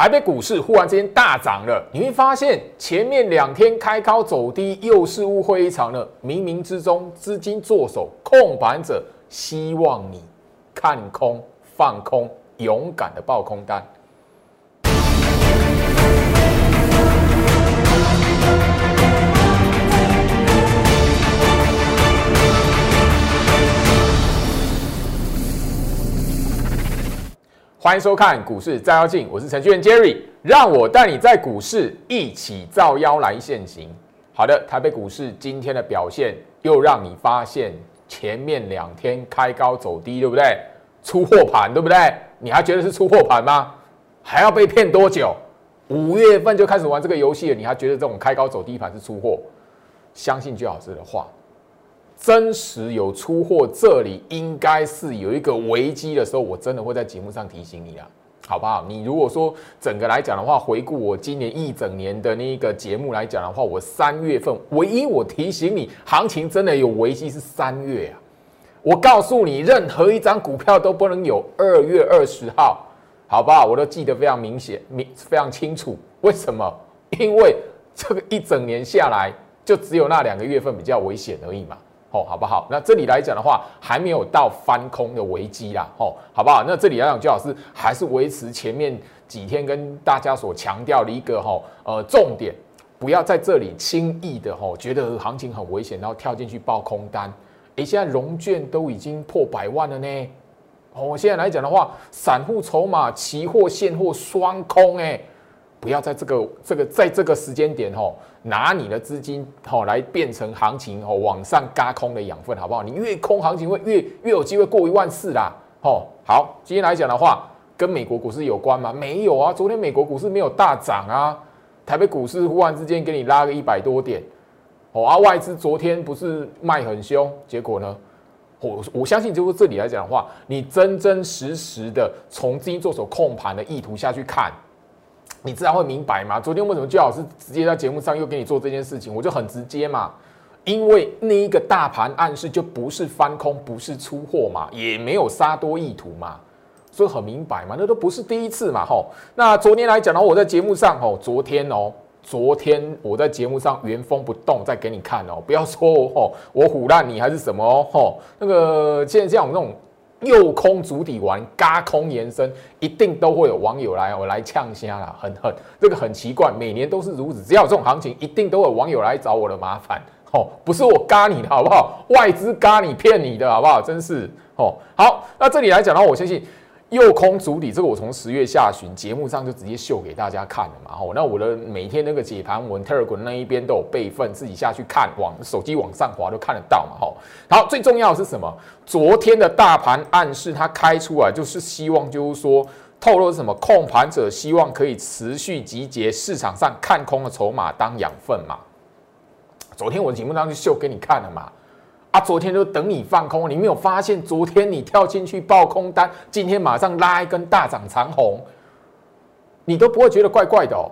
台北股市忽然之间大涨了，你会发现前面两天开高走低，又是误会一场了。冥冥之中，资金做手控盘者希望你看空、放空，勇敢的爆空单。欢迎收看股市照妖镜，我是程序员 Jerry，让我带你在股市一起照妖来现行。好的，台北股市今天的表现又让你发现前面两天开高走低，对不对？出货盘，对不对？你还觉得是出货盘吗？还要被骗多久？五月份就开始玩这个游戏了，你还觉得这种开高走低盘是出货？相信最老师的话。真实有出货，这里应该是有一个危机的时候，我真的会在节目上提醒你啊，好不好？你如果说整个来讲的话，回顾我今年一整年的那一个节目来讲的话，我三月份唯一我提醒你，行情真的有危机是三月啊。我告诉你，任何一张股票都不能有二月二十号，好不好？我都记得非常明显、明非常清楚。为什么？因为这个一整年下来，就只有那两个月份比较危险而已嘛。哦，好不好？那这里来讲的话，还没有到翻空的危机啦，哦，好不好？那这里来讲，周老师还是维持前面几天跟大家所强调的一个哈，呃，重点，不要在这里轻易的哈，觉得行情很危险，然后跳进去爆空单。诶，现在融券都已经破百万了呢，哦，现在来讲的话，散户筹码、期货、现货双空，诶。不要在这个这个在这个时间点吼，拿你的资金吼来变成行情吼往上嘎空的养分，好不好？你越空行情会越越有机会过一万四啦，吼。好，今天来讲的话，跟美国股市有关吗？没有啊，昨天美国股市没有大涨啊，台北股市忽然之间给你拉个一百多点，哦啊，外资昨天不是卖很凶，结果呢，我我相信就是这里来讲的话，你真真实实的从资金做手控盘的意图下去看。你自然会明白嘛？昨天为什么最好是直接在节目上又给你做这件事情？我就很直接嘛，因为那一个大盘暗示就不是翻空，不是出货嘛，也没有杀多意图嘛，所以很明白嘛，那都不是第一次嘛，吼。那昨天来讲的话，我在节目上吼，昨天哦，昨天我在节目上原封不动再给你看哦，不要说哦，我唬烂你还是什么哦，吼，那个现在像我们这种。右空主底完，嘎空延伸，一定都会有网友来我来呛虾啦，很很这个很奇怪，每年都是如此，只要有这种行情，一定都有网友来找我的麻烦，哦，不是我嘎你的好不好？外资嘎你骗你的好不好？真是哦，好，那这里来讲的话，我相信。右空主底，这个我从十月下旬节目上就直接秀给大家看了嘛。吼，那我的每天那个解盘文 Telegram 那一边都有备份，自己下去看，往手机往上滑都看得到嘛。吼，好，最重要的是什么？昨天的大盘暗示它开出来，就是希望就是说透露什么？控盘者希望可以持续集结市场上看空的筹码当养分嘛。昨天我节目上就秀给你看了嘛。啊，昨天就等你放空，你没有发现昨天你跳进去爆空单，今天马上拉一根大涨长红，你都不会觉得怪怪的哦，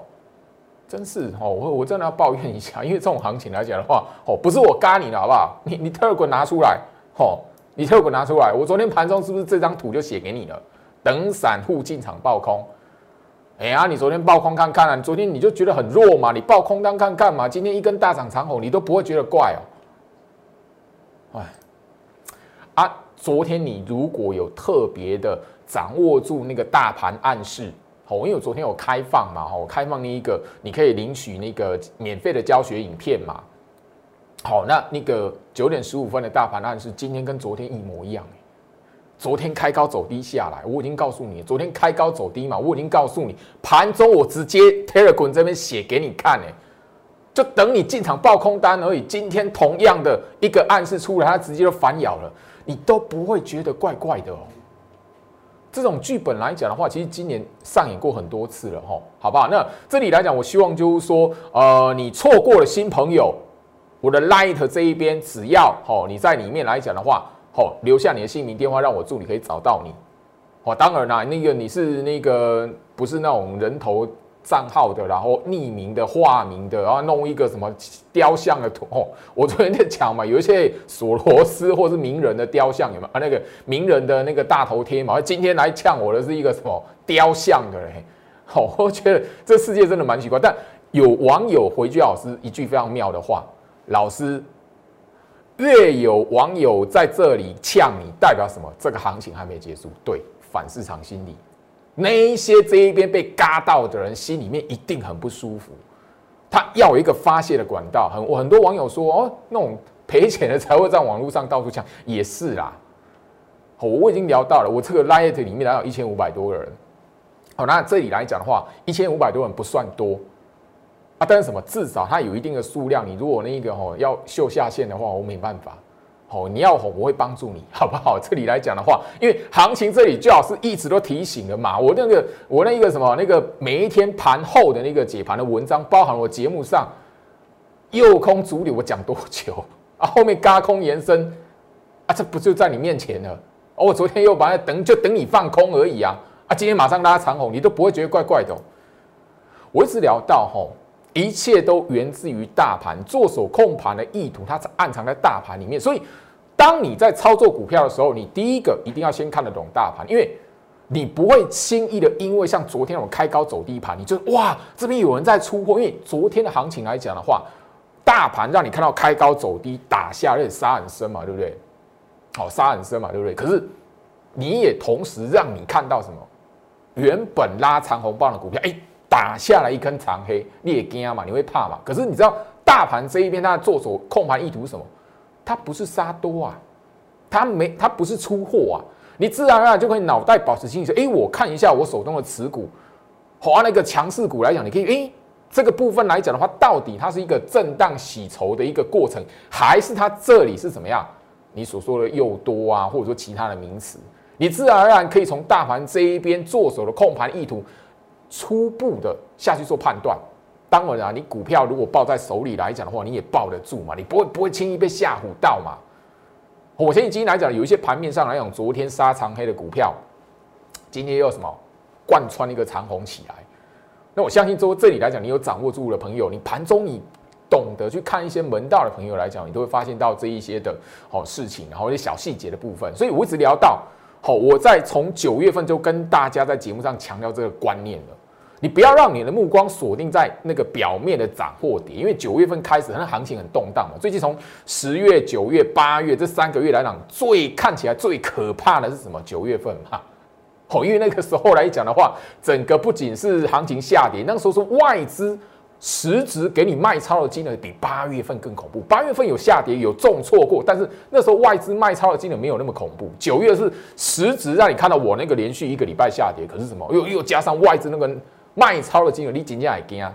真是哦，我我真的要抱怨一下，因为这种行情来讲的话，哦，不是我嘎你的好不好？你你特滚拿出来，哦，你特滚拿出来，我昨天盘中是不是这张图就写给你了？等散户进场爆空，哎呀，你昨天爆空看看啊，昨天你就觉得很弱嘛，你爆空单看看嘛，今天一根大涨长红，你都不会觉得怪哦。哎，啊，昨天你如果有特别的掌握住那个大盘暗示，好，因为我昨天有开放嘛，哈，开放那一个你可以领取那个免费的教学影片嘛，好，那那个九点十五分的大盘暗示，今天跟昨天一模一样，昨天开高走低下来，我已经告诉你，昨天开高走低嘛，我已经告诉你，盘中我直接 Telegram 这边写给你看，哎。就等你进场爆空单而已。今天同样的一个暗示出来，它直接就反咬了，你都不会觉得怪怪的哦。这种剧本来讲的话，其实今年上演过很多次了哈，好不好？那这里来讲，我希望就是说，呃，你错过了新朋友，我的 Light 这一边，只要哦你在里面来讲的话，哦留下你的姓名电话，让我助理可以找到你。哦，当然啦，那个你是那个不是那种人头。账号的，然后匿名的、化名的，然后弄一个什么雕像的图哦。我昨天在讲嘛，有一些索罗斯或是名人的雕像，有没有啊？那个名人的那个大头贴嘛。今天来呛我的是一个什么雕像的嘞？好，我觉得这世界真的蛮奇怪。但有网友回居老师一句非常妙的话：老师，越有网友在这里呛你，代表什么？这个行情还没结束。对，反市场心理，那一些这一边被嘎到的人，心里面一定很不舒服。他要一个发泄的管道。很，我很多网友说，哦，那种赔钱的才会在网络上到处抢，也是啦。我我已经聊到了，我这个 Light 里面还有一千五百多个人。好，那这里来讲的话，一千五百多人不算多啊，但是什么？至少它有一定的数量。你如果那个吼要秀下限的话，我没办法。哦，你要吼，我会帮助你，好不好？这里来讲的话，因为行情这里最好是一直都提醒的嘛。我那个我那一个什么那个每一天盘后的那个解盘的文章，包含我节目上右空主理，我讲多久 啊？后面嘎空延伸啊，这不就在你面前了？我昨天又把它等，就等你放空而已啊！啊，今天马上拉长红，你都不会觉得怪怪的。我一直聊到吼，一切都源自于大盘做手控盘的意图，它是暗藏在大盘里面。所以，当你在操作股票的时候，你第一个一定要先看得懂大盘，因为你不会轻易的因为像昨天我开高走低盘，你就哇这边有人在出货。因为昨天的行情来讲的话，大盘让你看到开高走低打下，而且杀很深嘛，对不对？好杀很深嘛，对不对？可是你也同时让你看到什么？原本拉长红棒的股票，哎，打下来一根长黑，你也惊嘛？你会怕嘛？可是你知道大盘这一边，它的做手控盘意图是什么？它不是杀多啊，它没，它不是出货啊。你自然而然就可以脑袋保持清醒，说，哎，我看一下我手中的持股，好，那个强势股来讲，你可以，哎，这个部分来讲的话，到底它是一个震荡洗筹的一个过程，还是它这里是怎么样？你所说的又多啊，或者说其他的名词，你自然而然可以从大盘这一边做手的控盘意图，初步的下去做判断。当然啊，你股票如果抱在手里来讲的话，你也抱得住嘛，你不会不会轻易被吓唬到嘛。我现在今天来讲，有一些盘面上来讲，昨天杀长黑的股票，今天又什么贯穿一个长红起来。那我相信说这里来讲，你有掌握住的朋友，你盘中你。懂得去看一些门道的朋友来讲，你都会发现到这一些的好事情，然后一些小细节的部分。所以我一直聊到好，我在从九月份就跟大家在节目上强调这个观念了。你不要让你的目光锁定在那个表面的涨或跌，因为九月份开始，它的行情很动荡嘛。最近从十月、九月、八月这三个月来讲，最看起来最可怕的是什么？九月份嘛，哦，因为那个时候来讲的话，整个不仅是行情下跌，那个时候是外资。实质给你卖超的金额比八月份更恐怖。八月份有下跌，有重挫过，但是那时候外资卖超的金额没有那么恐怖。九月是实质让你看到我那个连续一个礼拜下跌，可是什么？又又加上外资那个卖超的金额，你紧接还惊啊！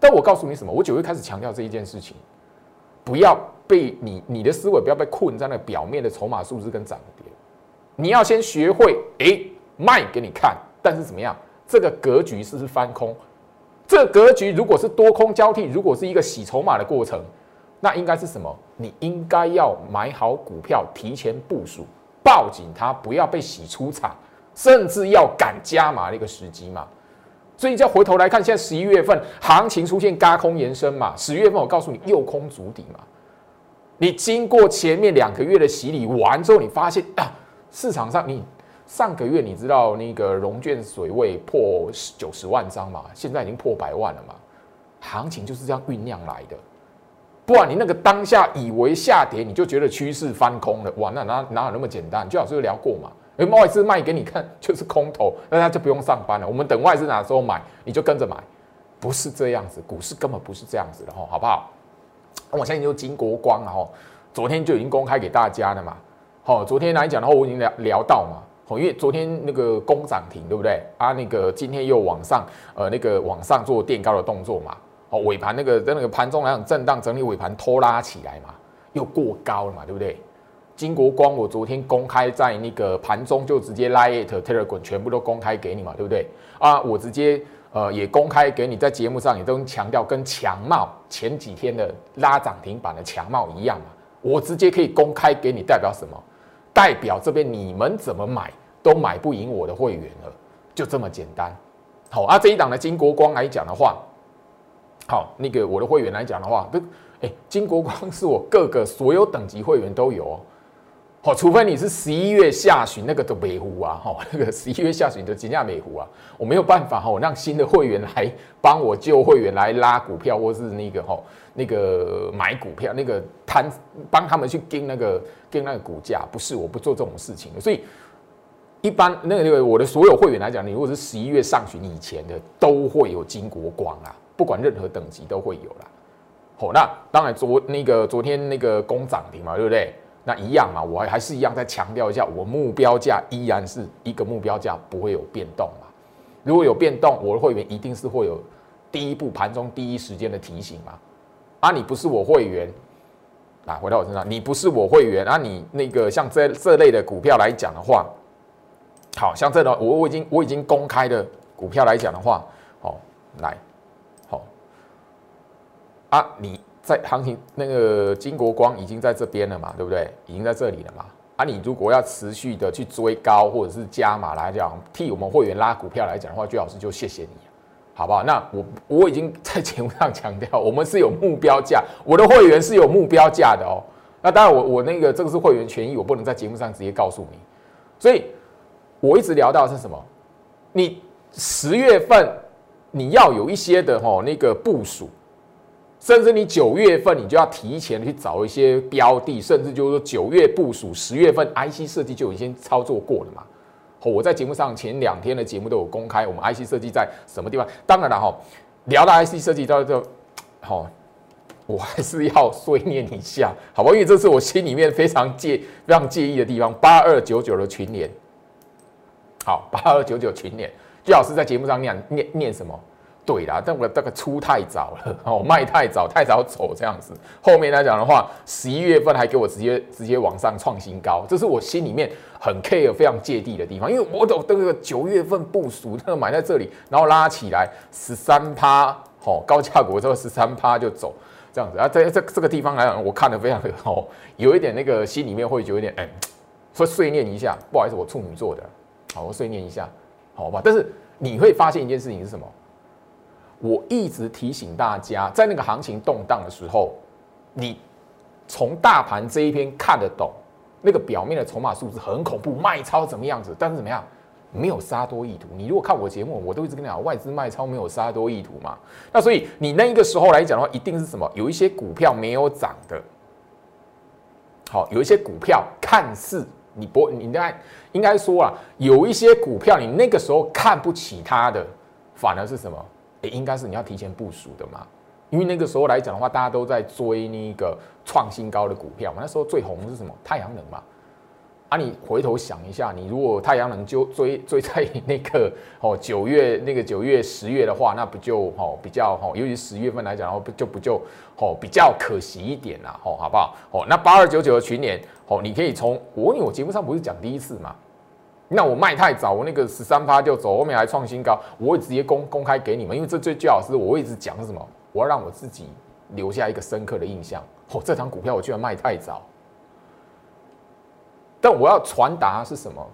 但我告诉你什么？我九月开始强调这一件事情，不要被你你的思维不要被困在那表面的筹码数字跟涨跌，你要先学会哎卖给你看，但是怎么样？这个格局是不是翻空？这格局如果是多空交替，如果是一个洗筹码的过程，那应该是什么？你应该要买好股票，提前部署，抱紧它，不要被洗出场，甚至要赶加码的一个时机嘛。所以，再回头来看，现在十一月份行情出现嘎空延伸嘛，十月份我告诉你右空足底嘛。你经过前面两个月的洗礼完之后，你发现啊，市场上你。上个月你知道那个融券水位破九十万张嘛？现在已经破百万了嘛？行情就是这样酝酿来的。不然你那个当下以为下跌，你就觉得趋势翻空了，哇，那哪哪有那么简单？就老师聊过嘛？哎，外资卖给你看 就是空头，那他就不用上班了。我们等外资哪时候买，你就跟着买，不是这样子，股市根本不是这样子的哈，好不好？我现在就金国光了哈，昨天就已经公开给大家了嘛。好，昨天来讲的话，我已经聊聊到嘛。哦，因为昨天那个攻涨停，对不对？啊，那个今天又往上，呃，那个往上做垫高的动作嘛。哦，尾盘那个在那个盘中来讲震荡整理，尾盘拖拉起来嘛，又过高了嘛，对不对？金国光，我昨天公开在那个盘中就直接拉 it telegram 全部都公开给你嘛，对不对？啊，我直接呃也公开给你，在节目上也都强调，跟强茂前几天的拉涨停板的强茂一样嘛，我直接可以公开给你，代表什么？代表这边你们怎么买都买不赢我的会员了，就这么简单。好啊，这一档的金国光来讲的话，好，那个我的会员来讲的话，都哎，金国光是我各个所有等级会员都有哦。好，除非你是十一月下旬那个的美湖啊，哈，那个十一月下旬的金价美湖啊，我没有办法哈，让新的会员来帮我旧会员来拉股票，或是那个哈，那个买股票，那个摊帮他们去跟那个跟那个股价，不是，我不做这种事情的。所以一般那个那个我的所有会员来讲，你如果是十一月上旬以前的，都会有金国光啊，不管任何等级都会有啦。好，那当然昨那个昨天那个攻涨停嘛，对不对？那一样嘛，我还还是一样再强调一下，我目标价依然是一个目标价，不会有变动嘛。如果有变动，我的会员一定是会有第一步盘中第一时间的提醒嘛。啊，你不是我会员，啊，回到我身上，你不是我会员，啊，你那个像这这类的股票来讲的话，好像这种我我已经我已经公开的股票来讲的话，好来，好啊你。在行情那个金国光已经在这边了嘛，对不对？已经在这里了嘛。啊，你如果要持续的去追高或者是加码来讲，替我们会员拉股票来讲的话，最老师就谢谢你，好不好？那我我已经在节目上强调，我们是有目标价，我的会员是有目标价的哦。那当然，我我那个这个是会员权益，我不能在节目上直接告诉你。所以我一直聊到是什么？你十月份你要有一些的吼那个部署。甚至你九月份你就要提前去找一些标的，甚至就是说九月部署，十月份 IC 设计就已经操作过了嘛。我在节目上前两天的节目都有公开，我们 IC 设计在什么地方？当然了哈，聊到 IC 设计，到这好，我还是要碎念一下，好吧？因为这是我心里面非常介非常介意的地方。八二九九的群联，好，八二九九群联，最好是在节目上念念念什么？对啦，但我这个出太早了 哦，卖太早，太早走这样子。后面来讲的话，十一月份还给我直接直接往上创新高，这是我心里面很 care、非常芥蒂的地方。因为我都这个九月份部署，那个买在这里，然后拉起来十三趴，哦，高价股之后十三趴就走这样子啊。在这这个地方来讲，我看的非常的 哦，有一点那个心里面会有一点哎，说碎念一下，不好意思，我处女座的，好，我碎念一下，好吧。但是你会发现一件事情是什么？我一直提醒大家，在那个行情动荡的时候，你从大盘这一边看得懂那个表面的筹码数字很恐怖，卖超怎么样子？但是怎么样，没有杀多意图。你如果看我节目，我都一直跟你讲，外资卖超没有杀多意图嘛。那所以你那一个时候来讲的话，一定是什么？有一些股票没有涨的，好，有一些股票看似你不，你应该应该说啊，有一些股票你那个时候看不起它的，反而是什么？应该是你要提前部署的嘛，因为那个时候来讲的话，大家都在追那个创新高的股票嘛。那时候最红是什么？太阳能嘛。啊，你回头想一下，你如果太阳能就追追在那个哦九月那个九月十月的话，那不就哦比较哦，尤其十月份来讲的话，不就不就哦比较可惜一点啦，哦好不好？哦，那八二九九的群年哦，你可以从我因为我节目上不是讲第一次嘛。那我卖太早，我那个十三趴就走，后面还创新高，我会直接公公开给你们，因为这最最好是我会一直讲什么，我要让我自己留下一个深刻的印象。哦，这张股票我居然卖太早，但我要传达是什么？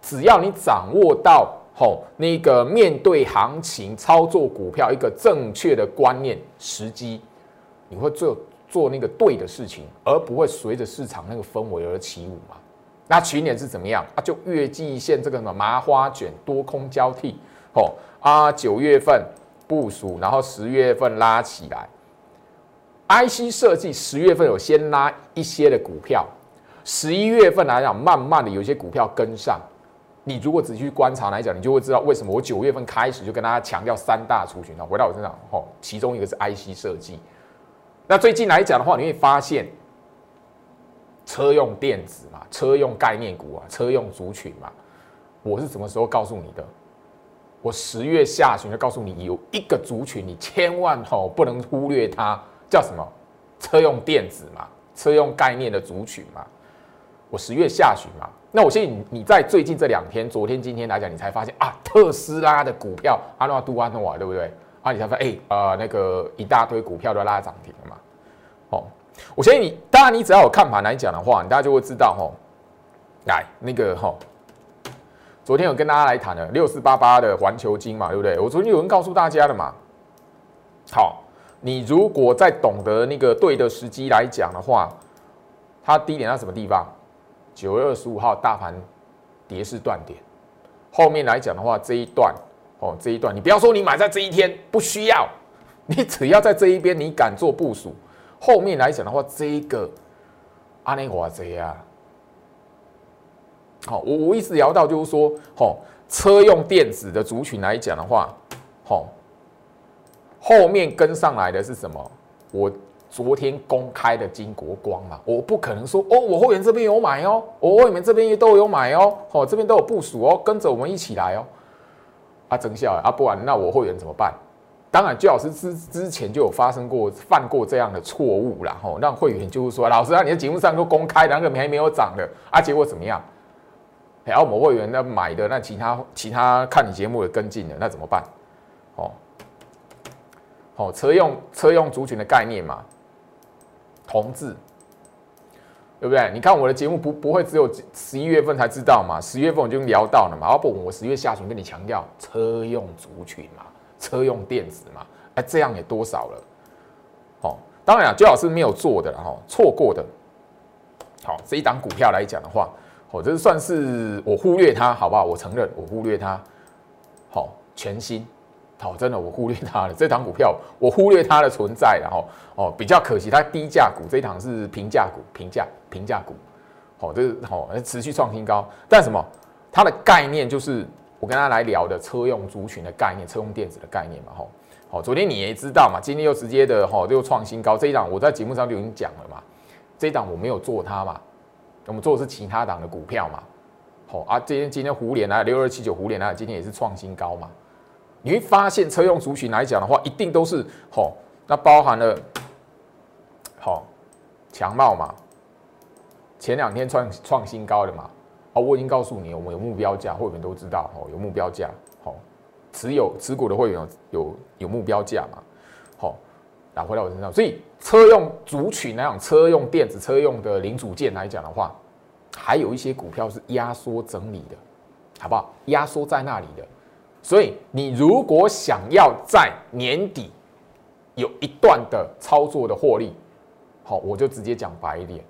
只要你掌握到吼那个面对行情操作股票一个正确的观念时机，你会做做那个对的事情，而不会随着市场那个氛围而起舞嘛。那去年是怎么样啊？就月季线这个什么麻花卷多空交替，哦啊，九月份部署，然后十月份拉起来。IC 设计十月份有先拉一些的股票，十一月份来讲，慢慢的有一些股票跟上。你如果仔细观察来讲，你就会知道为什么我九月份开始就跟大家强调三大族群啊。回到我身上，吼，其中一个是 IC 设计。那最近来讲的话，你会发现。车用电子嘛，车用概念股啊，车用族群嘛，我是什么时候告诉你的？我十月下旬就告诉你，有一个族群你千万吼不能忽略它，叫什么？车用电子嘛，车用概念的族群嘛。我十月下旬嘛，那我相信你在最近这两天，昨天今天来讲，你才发现啊，特斯拉的股票阿诺杜安诺瓦对不对？啊，你才发现哎啊，那个一大堆股票都拉涨停了嘛，我相信你，当然你只要有看盘来讲的话，你大家就会知道哈。来，那个哈，昨天有跟大家来谈的六四八八的环球金嘛，对不对？我昨天有人告诉大家的嘛。好，你如果在懂得那个对的时机来讲的话，它低点在什么地方？九月二十五号大盘跌势断点，后面来讲的话，这一段哦，这一段你不要说你买在这一天不需要，你只要在这一边你敢做部署，后面来讲的话，这一个阿内华贼啊，好，我我一直聊到就是说，哦，车用电子的族群来讲的话，哦，后面跟上来的是什么？我。昨天公开的金国光嘛，我不可能说哦，我会员这边有买哦，我会员这边也都有买哦，哦这边都有部署哦，跟着我们一起来哦。啊，真笑啊，不然那我会员怎么办？当然，最好是之之前就有发生过犯过这样的错误啦，吼，让会员就是说，老师啊，你的节目上都公开，那个还没有涨的啊，结果怎么样？然后我们会员那买的，那其他其他看你节目的跟进的，那怎么办？哦，哦，车用车用族群的概念嘛。同志，对不对？你看我的节目不不会只有十一月份才知道嘛？十月份我就聊到了嘛。啊不，我十月下旬跟你强调车用族群嘛，车用电子嘛，哎，这样也多少了。哦，当然啊，最好是没有做的哈，错过的。好，这一档股票来讲的话，哦，这算是我忽略它，好不好？我承认我忽略它。好，全新。好，真的我忽略它了。这档股票我忽略它的存在，然后哦，比较可惜，它低价股，这一档是平价股，平价平价股。好，这是好持续创新高，但什么？它的概念就是我跟他来聊的车用族群的概念，车用电子的概念嘛。吼，好，昨天你也知道嘛，今天又直接的吼又创新高。这一档我在节目上就已经讲了嘛，这一档我没有做它嘛，我们做的是其他档的股票嘛。好啊，今天今天胡联啊，六二七九胡联啊，今天也是创新高嘛。你会发现车用族群来讲的话，一定都是吼，那包含了好强茂嘛，前两天创创新高的嘛，我已经告诉你，我们有目标价，会员都知道哦，有目标价，好，持有持股的会员有有目标价嘛，好，拿回到我身上，所以车用族群来讲，车用电子、车用的零组件来讲的话，还有一些股票是压缩整理的，好不好？压缩在那里的。所以，你如果想要在年底有一段的操作的获利，好，我就直接讲白一点，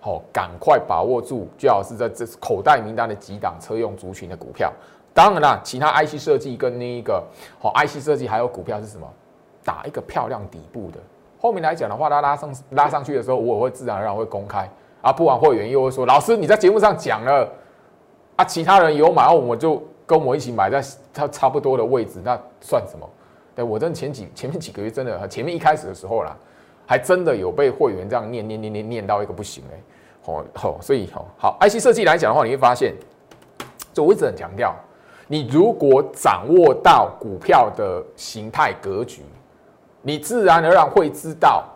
好，赶快把握住，最好是在这口袋名单的几档车用族群的股票。当然啦，其他 IC 设计跟那一个好 IC 设计还有股票是什么？打一个漂亮底部的。后面来讲的话，它拉上拉上去的时候，我会自然而然会公开啊。不然会员又会说，老师你在节目上讲了啊，其他人有买，然后我就。跟我一起买在它差不多的位置，那算什么？对我真的前几前面几个月真的，前面一开始的时候啦，还真的有被会员这样念念念念念到一个不行哎，好好，所以好好 IC 设计来讲的话，你会发现，就我一直很强调，你如果掌握到股票的形态格局，你自然而然会知道，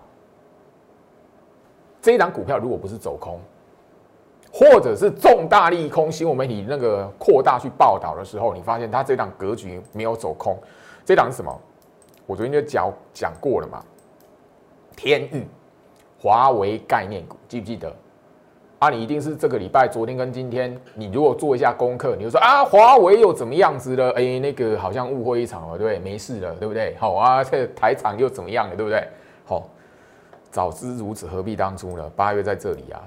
这一档股票如果不是走空。或者是重大利空，新闻媒体那个扩大去报道的时候，你发现它这档格局没有走空，这档是什么？我昨天就讲讲过了嘛。天域，华为概念股，记不记得？啊，你一定是这个礼拜，昨天跟今天，你如果做一下功课，你就说啊，华为又怎么样子了？哎，那个好像误会一场了，对不对？没事了，对不对？好啊，这台厂又怎么样了，对不对？好，早知如此，何必当初呢？八月在这里啊。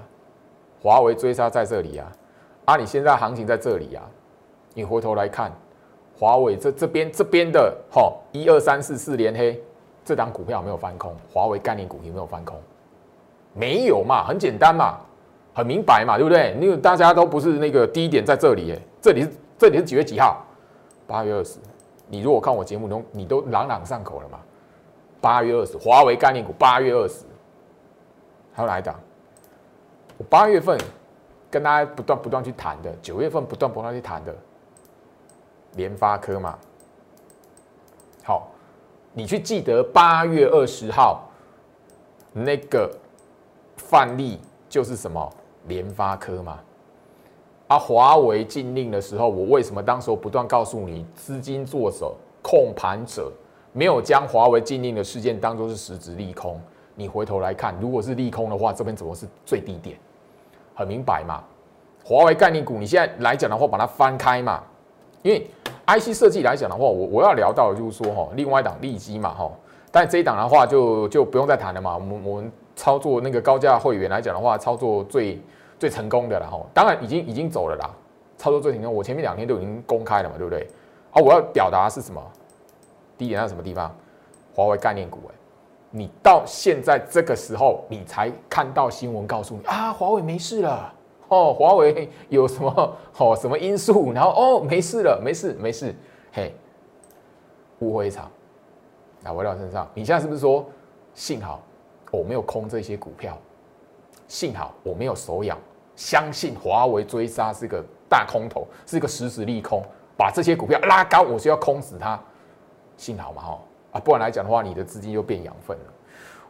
华为追杀在这里啊，啊，你现在行情在这里啊，你回头来看，华为这这边这边的哈一二三四四连黑，这档股票没有翻空，华为概念股有没有翻空？没有嘛，很简单嘛，很明白嘛，对不对？因为大家都不是那个低点在这里，哎，这里是这里是几月几号？八月二十，你如果看我节目中，你都朗朗上口了嘛？八月二十，华为概念股八月二十，还有哪一档？我八月份跟大家不断不断去谈的，九月份不断不断去谈的，联发科嘛。好，你去记得八月二十号那个范例就是什么联发科嘛？啊，华为禁令的时候，我为什么当时不断告诉你，资金做手控盘者没有将华为禁令的事件当做是实质利空？你回头来看，如果是利空的话，这边怎么是最低点？很明白嘛，华为概念股，你现在来讲的话，把它翻开嘛，因为 IC 设计来讲的话，我我要聊到的就是说哈，另外一档利基嘛哈，但这一档的话就就不用再谈了嘛。我们我们操作那个高价会员来讲的话，操作最最成功的了哈。当然已经已经走了啦，操作最成功。我前面两天都已经公开了嘛，对不对？啊，我要表达是什么？第一点在什么地方？华为概念股哎，你到现在这个时候，你才看到新闻告诉你啊，华为没事了哦，华为有什么哦什么因素，然后哦没事了，没事没事，嘿，误会一场。啊，回到身上，你现在是不是说幸好我没有空这些股票，幸好我没有手痒，相信华为追杀是个大空头，是一个实时利空，把这些股票拉高，我就要空死它，幸好嘛哈啊，不然来讲的话，你的资金就变养分了。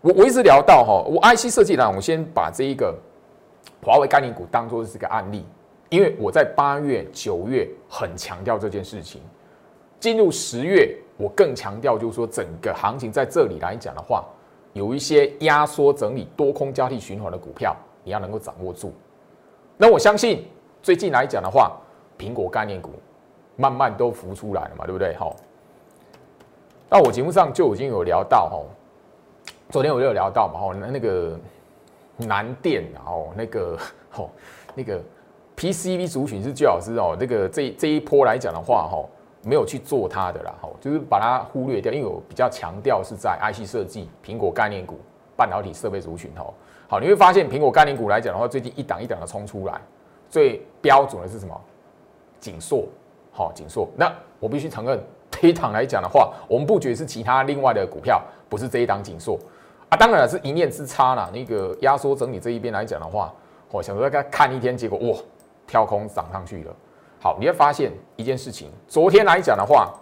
我我一直聊到哈，我 IC 设计呢，我先把这一个华为概念股当做是个案例，因为我在八月、九月很强调这件事情，进入十月。我更强调，就是说，整个行情在这里来讲的话，有一些压缩整理、多空交替循环的股票，你要能够掌握住。那我相信，最近来讲的话，苹果概念股慢慢都浮出来了嘛，对不对？好，那我节目上就已经有聊到哈，昨天我就有聊到嘛，哈，那那个南电，然后那个吼，那个 PCB 族群是最好是哦，这个这这一波来讲的话，哈。没有去做它的啦，吼，就是把它忽略掉，因为我比较强调是在 IC 设计、苹果概念股、半导体设备族群，吼，好，你会发现苹果概念股来讲的话，最近一档一档的冲出来，最标准的是什么？锦硕，好，锦硕。那我必须承认，这一档来讲的话，我们布局是其他另外的股票，不是这一档锦硕啊。当然是一念之差啦。那个压缩整理这一边来讲的话，我想说再看一天，结果哇，跳空涨上去了。好，你会发现一件事情，昨天来讲的话，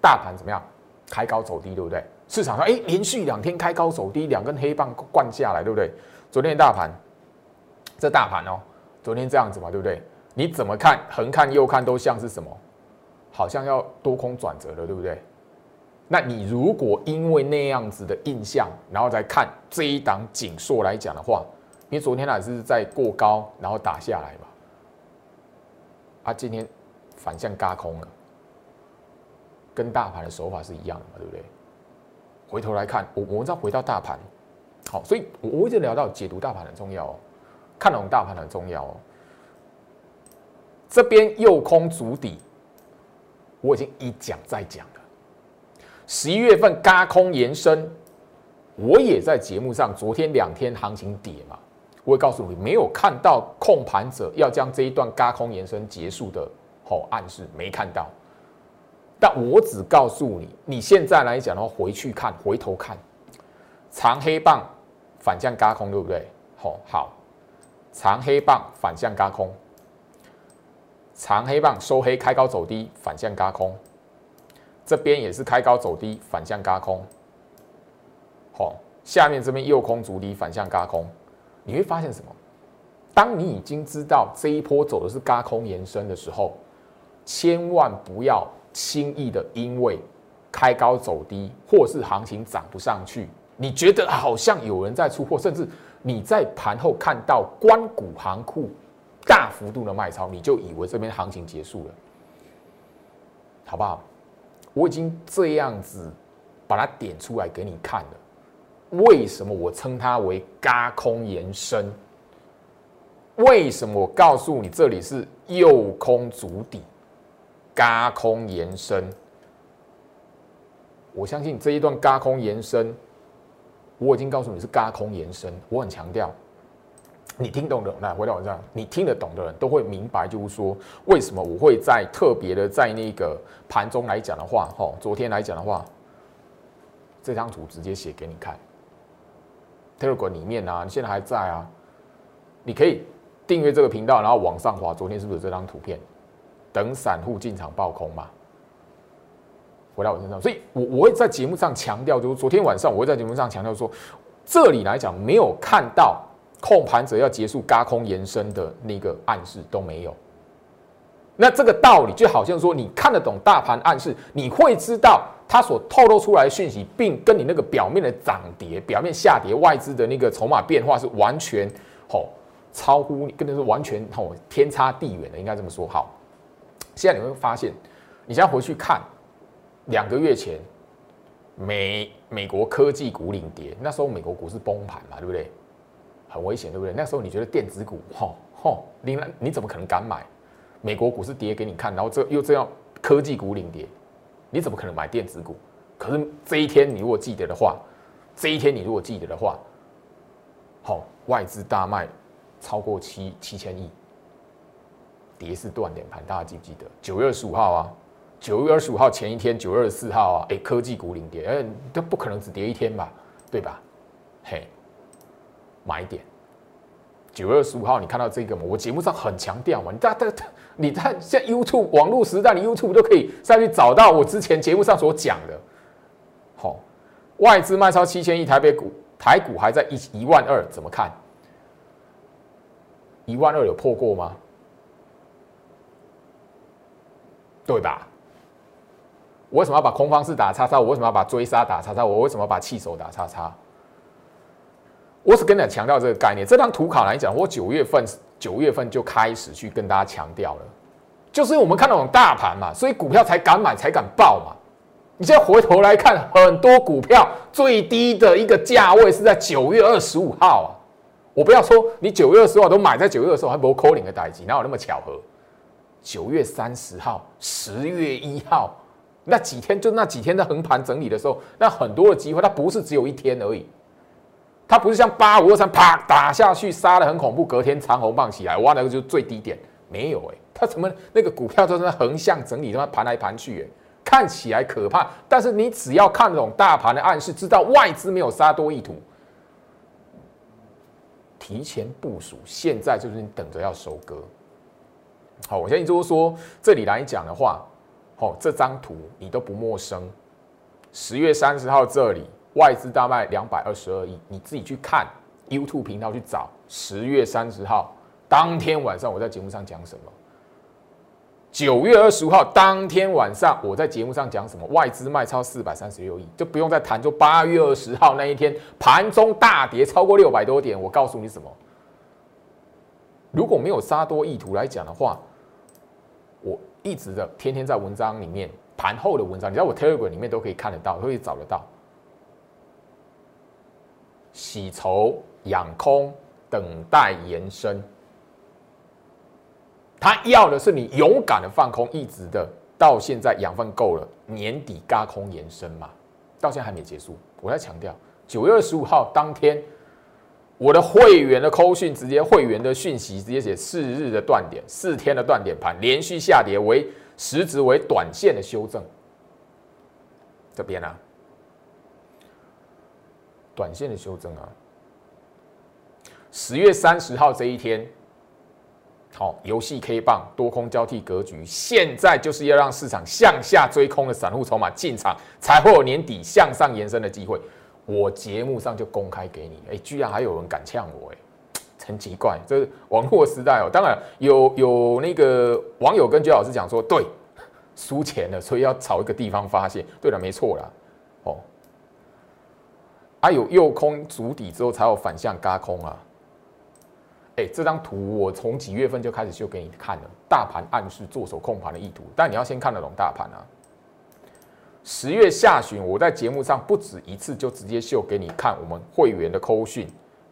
大盘怎么样？开高走低，对不对？市场上哎，连续两天开高走低，两根黑棒灌下来，对不对？昨天大盘，这大盘哦，昨天这样子嘛，对不对？你怎么看？横看右看都像是什么？好像要多空转折了，对不对？那你如果因为那样子的印象，然后再看这一档紧缩来讲的话，因为昨天还是在过高，然后打下来嘛。啊，今天反向嘎空了，跟大盘的手法是一样的嘛，对不对？回头来看，我我们再回到大盘，好，所以我我一直聊到解读大盘很重要哦，看懂大盘很重要哦。这边右空足底，我已经一讲再讲了。十一月份嘎空延伸，我也在节目上，昨天两天行情跌嘛。我会告诉你，没有看到控盘者要将这一段嘎空延伸结束的哦暗示，没看到。但我只告诉你，你现在来讲的话，回去看，回头看，长黑棒反向嘎空，对不对？哦好，长黑棒反向嘎空，长黑棒收黑开高走低，反向嘎空，这边也是开高走低，反向嘎空，好，下面这边右空足低反向嘎空。你会发现什么？当你已经知道这一波走的是高空延伸的时候，千万不要轻易的因为开高走低，或是行情涨不上去，你觉得好像有人在出货，甚至你在盘后看到关谷行库大幅度的卖超，你就以为这边行情结束了，好不好？我已经这样子把它点出来给你看了。为什么我称它为嘎空延伸？为什么我告诉你这里是右空足底，嘎空延伸？我相信这一段嘎空延伸，我已经告诉你是嘎空延伸。我很强调，你听懂的，来回到我这样，你听得懂的人都会明白，就是说为什么我会在特别的在那个盘中来讲的话，哈，昨天来讲的话，这张图直接写给你看。Telegram 里面啊，你现在还在啊？你可以订阅这个频道，然后往上滑。昨天是不是有这张图片？等散户进场爆空嘛？回到我身上，所以我我会在节目上强调，就是昨天晚上我会在节目上强调说，这里来讲没有看到控盘者要结束嘎空延伸的那个暗示都没有。那这个道理就好像说，你看得懂大盘暗示，你会知道。它所透露出来的讯息，并跟你那个表面的涨跌、表面下跌、外资的那个筹码变化是完全吼超乎你，跟的是完全吼天差地远的，应该这么说。好，现在你会发现，你现在回去看两个月前美美国科技股领跌，那时候美国股市崩盘嘛，对不对？很危险，对不对？那时候你觉得电子股，吼吼，你你怎么可能敢买？美国股市跌给你看，然后这又这样科技股领跌，你怎么可能买电子股？可是这一天你如果记得的话，这一天你如果记得的话，好，外资大卖超过七七千亿，跌是断点盘，大家记不记得？九月二十五号啊，九月二十五号前一天，九月二十四号啊，哎，科技股领跌，哎，都不可能只跌一天吧？对吧？嘿，买点。九月二十五号，你看到这个吗？我节目上很强调嘛，你大大你在现在 YouTube 网络时代，你 YouTube 都可以再去找到我之前节目上所讲的。好，外资卖超七千亿，台北股台股还在一一万二，怎么看？一万二有破过吗？对吧？我为什么要把空方式打叉叉？我为什么要把追杀打叉叉？我为什么要把气手打叉叉？我是跟大家强调这个概念。这张图卡来讲，我九月份九月份就开始去跟大家强调了，就是我们看那种大盘嘛，所以股票才敢买，才敢报嘛。你现在回头来看，很多股票最低的一个价位是在九月二十五号啊。我不要说你九月二十号都买在九月二十号，还不 calling 的代机，哪有那么巧合？九月三十号、十月一号那几天，就那几天的横盘整理的时候，那很多的机会，它不是只有一天而已。它不是像八五二三啪打下去杀的很恐怖，隔天长红棒起来，哇，那个就是最低点，没有哎，它怎么那个股票都是横向整理，他妈盘来盘去，哎，看起来可怕，但是你只要看懂大盘的暗示，知道外资没有杀多意图，提前部署，现在就是你等着要收割。好，我相信就是说这里来讲的话，好，这张图你都不陌生，十月三十号这里。外资大卖两百二十二亿，你自己去看 YouTube 频道去找。十月三十号当天晚上，我在节目上讲什么？九月二十五号当天晚上，我在节目上讲什么？外资卖超四百三十六亿，就不用再谈。就八月二十号那一天盘中大跌超过六百多点，我告诉你什么？如果没有杀多意图来讲的话，我一直的天天在文章里面盘后的文章，你在我 Telegram 里面都可以看得到，都可以找得到。洗筹养空，等待延伸。他要的是你勇敢的放空，一直的到现在养分够了，年底嘎空延伸嘛？到现在还没结束。我在强调，九月二十五号当天，我的会员的扣讯直接会员的讯息直接写四日的断点，四天的断点盘连续下跌为实质为短线的修正。这边呢？短线的修正啊，十月三十号这一天，好，游戏 K 棒多空交替格局，现在就是要让市场向下追空的散户筹码进场，才会有年底向上延伸的机会。我节目上就公开给你，哎，居然还有人敢呛我，哎，很奇怪，这是网络时代哦。当然有有那个网友跟居老师讲说，对，输钱了，所以要找一个地方发泄。对了，没错了，哦。啊，有右空足底之后，才有反向嘎空啊！哎，这张图我从几月份就开始秀给你看了，大盘暗示做手控盘的意图，但你要先看得懂大盘啊。十月下旬，我在节目上不止一次就直接秀给你看，我们会员的扣讯、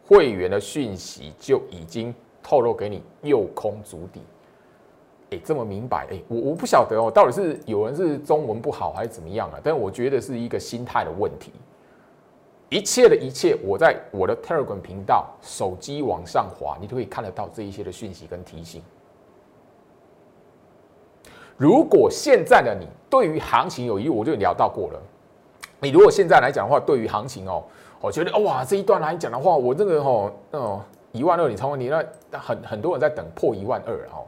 会员的讯息就已经透露给你右空足底。哎，这么明白？哎，我我不晓得哦，到底是有人是中文不好还是怎么样啊？但我觉得是一个心态的问题。一切的一切，我在我的 Telegram 频道，手机往上滑，你都可以看得到这一些的讯息跟提醒。如果现在的你对于行情有疑虑，我就聊到过了。你如果现在来讲的话，对于行情哦，我觉得哇，这一段来讲的话，我这个哦，哦一万二，你超过你那很很多人在等破一万二哦。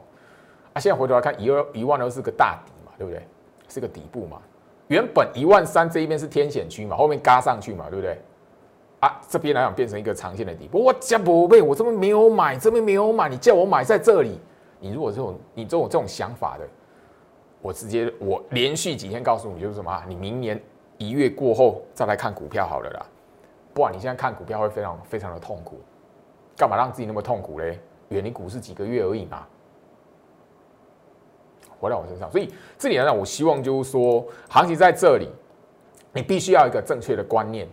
啊，现在回头来看，一二一万二是个大底嘛，对不对？是个底部嘛。原本一万三这一边是天险区嘛，后面嘎上去嘛，对不对？啊，这边来讲变成一个长线的底部。我讲不被我这边没有买，这边没有买，你叫我买在这里。你如果这种你这种这种想法的，我直接我连续几天告诉你就是什么？你明年一月过后再来看股票好了啦。不然你现在看股票会非常非常的痛苦。干嘛让自己那么痛苦嘞？远离股市几个月而已嘛。回到我身上，所以这里来讲，我希望就是说，行情在这里，你必须要一个正确的观念。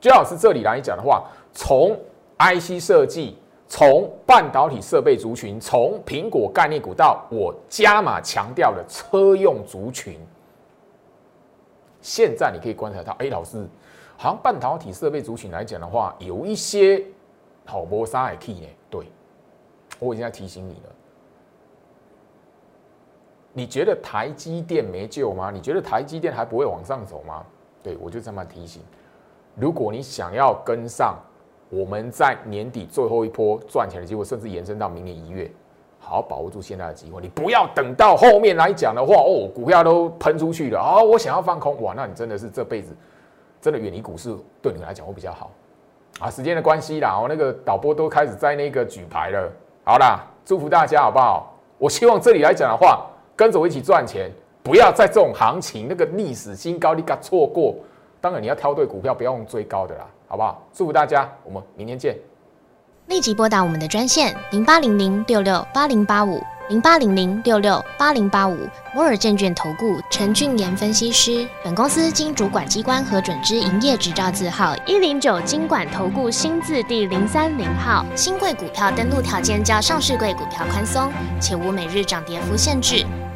最好是这里来讲的话，从 IC 设计，从半导体设备族群，从苹果概念股到我加码强调的车用族群。现在你可以观察到，哎，老师，好像半导体设备族群来讲的话，有一些好波沙海 key 呢。对，我已经在提醒你了。你觉得台积电没救吗？你觉得台积电还不会往上走吗？对我就这么提醒。如果你想要跟上我们在年底最后一波赚钱的机会，甚至延伸到明年一月，好好把握住现在的机会。你不要等到后面来讲的话，哦，股票都喷出去了啊！我想要放空，哇，那你真的是这辈子真的远离股市，对你来讲会比较好啊。时间的关系啦，我那个导播都开始在那个举牌了。好啦，祝福大家好不好？我希望这里来讲的话。跟着我一起赚钱，不要在这种行情那个历史新高你给错过。当然你要挑对股票，不要用追高的啦，好不好？祝福大家，我们明天见。立即拨打我们的专线零八零零六六八零八五零八零零六六八零八五摩尔证券投顾陈俊言分析师。本公司经主管机关核准之营业执照字号一零九金管投顾新字第零三零号。新贵股票登录条件较上市贵股票宽松，且无每日涨跌幅限制。